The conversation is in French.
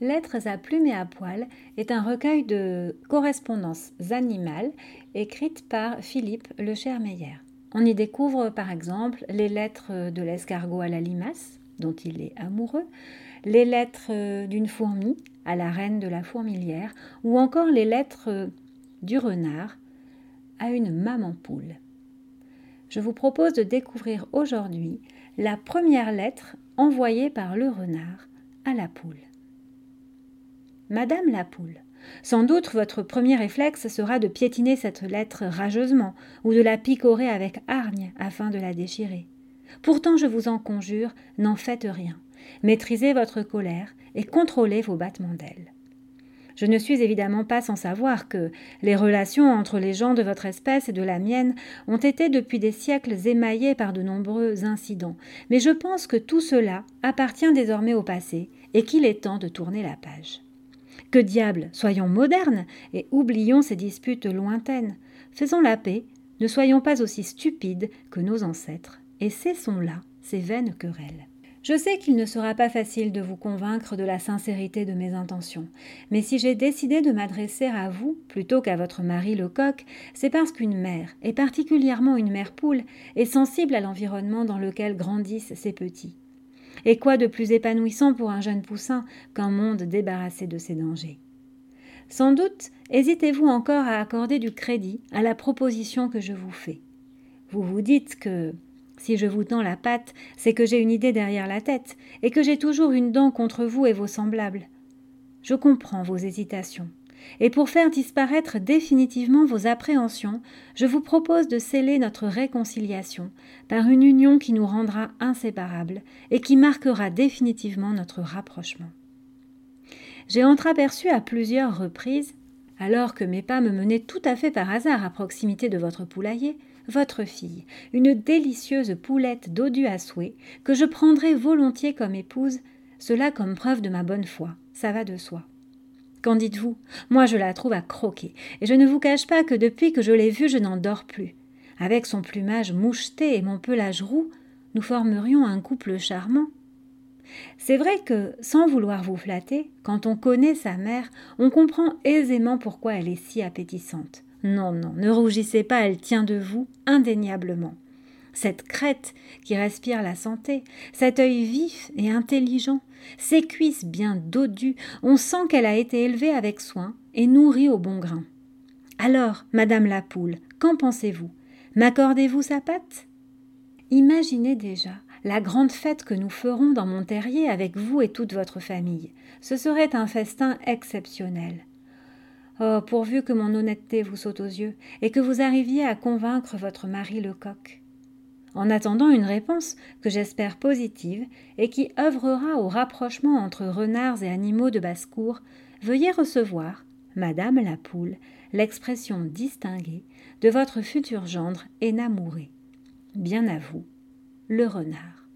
Lettres à plumes et à poils est un recueil de correspondances animales écrites par Philippe Le Chermeyer. On y découvre par exemple les lettres de l'escargot à la limace, dont il est amoureux, les lettres d'une fourmi à la reine de la fourmilière, ou encore les lettres du renard à une maman poule. Je vous propose de découvrir aujourd'hui la première lettre envoyée par le renard à la poule. Madame la poule, sans doute votre premier réflexe sera de piétiner cette lettre rageusement ou de la picorer avec hargne afin de la déchirer. Pourtant, je vous en conjure, n'en faites rien. Maîtrisez votre colère et contrôlez vos battements d'ailes. Je ne suis évidemment pas sans savoir que les relations entre les gens de votre espèce et de la mienne ont été depuis des siècles émaillées par de nombreux incidents, mais je pense que tout cela appartient désormais au passé et qu'il est temps de tourner la page. Que diable, soyons modernes et oublions ces disputes lointaines. Faisons la paix, ne soyons pas aussi stupides que nos ancêtres, et cessons là ces vaines querelles. Je sais qu'il ne sera pas facile de vous convaincre de la sincérité de mes intentions, mais si j'ai décidé de m'adresser à vous plutôt qu'à votre mari le coq, c'est parce qu'une mère, et particulièrement une mère poule, est sensible à l'environnement dans lequel grandissent ses petits. Et quoi de plus épanouissant pour un jeune poussin qu'un monde débarrassé de ses dangers? Sans doute hésitez-vous encore à accorder du crédit à la proposition que je vous fais. Vous vous dites que si je vous tends la patte, c'est que j'ai une idée derrière la tête, et que j'ai toujours une dent contre vous et vos semblables. Je comprends vos hésitations, et pour faire disparaître définitivement vos appréhensions, je vous propose de sceller notre réconciliation par une union qui nous rendra inséparables et qui marquera définitivement notre rapprochement. J'ai entreaperçu à plusieurs reprises, alors que mes pas me menaient tout à fait par hasard à proximité de votre poulailler, votre fille, une délicieuse poulette dodu à souhait, que je prendrai volontiers comme épouse, cela comme preuve de ma bonne foi, ça va de soi. Qu'en dites-vous? Moi je la trouve à croquer, et je ne vous cache pas que depuis que je l'ai vue je n'en dors plus. Avec son plumage moucheté et mon pelage roux, nous formerions un couple charmant. C'est vrai que, sans vouloir vous flatter, quand on connaît sa mère, on comprend aisément pourquoi elle est si appétissante. Non, non, ne rougissez pas, elle tient de vous indéniablement. Cette crête qui respire la santé, cet œil vif et intelligent, ses cuisses bien dodues, on sent qu'elle a été élevée avec soin et nourrie au bon grain. Alors, Madame la Poule, qu'en pensez-vous? M'accordez-vous sa patte? Imaginez déjà la grande fête que nous ferons dans mon terrier avec vous et toute votre famille. Ce serait un festin exceptionnel. Oh, pourvu que mon honnêteté vous saute aux yeux, et que vous arriviez à convaincre votre mari Lecoq. En attendant une réponse que j'espère positive et qui œuvrera au rapprochement entre renards et animaux de basse-cour, veuillez recevoir, Madame la Poule, l'expression distinguée de votre futur gendre et namouré. Bien à vous, le renard.